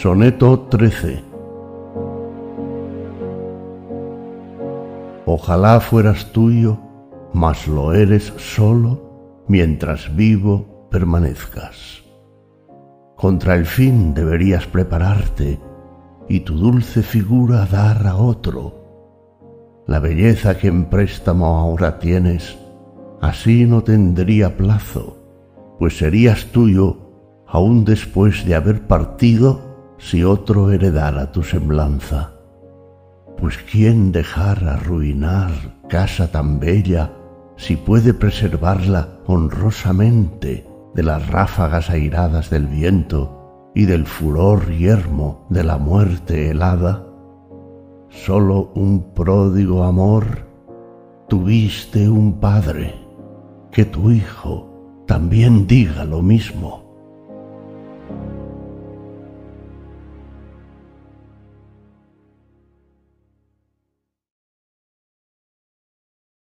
Soneto 13 Ojalá fueras tuyo, mas lo eres solo mientras vivo permanezcas. Contra el fin deberías prepararte y tu dulce figura dar a otro. La belleza que en préstamo ahora tienes, así no tendría plazo, pues serías tuyo aún después de haber partido si otro heredara tu semblanza. Pues quién dejar arruinar casa tan bella si puede preservarla honrosamente de las ráfagas airadas del viento y del furor yermo de la muerte helada? Solo un pródigo amor tuviste un padre, que tu hijo también diga lo mismo.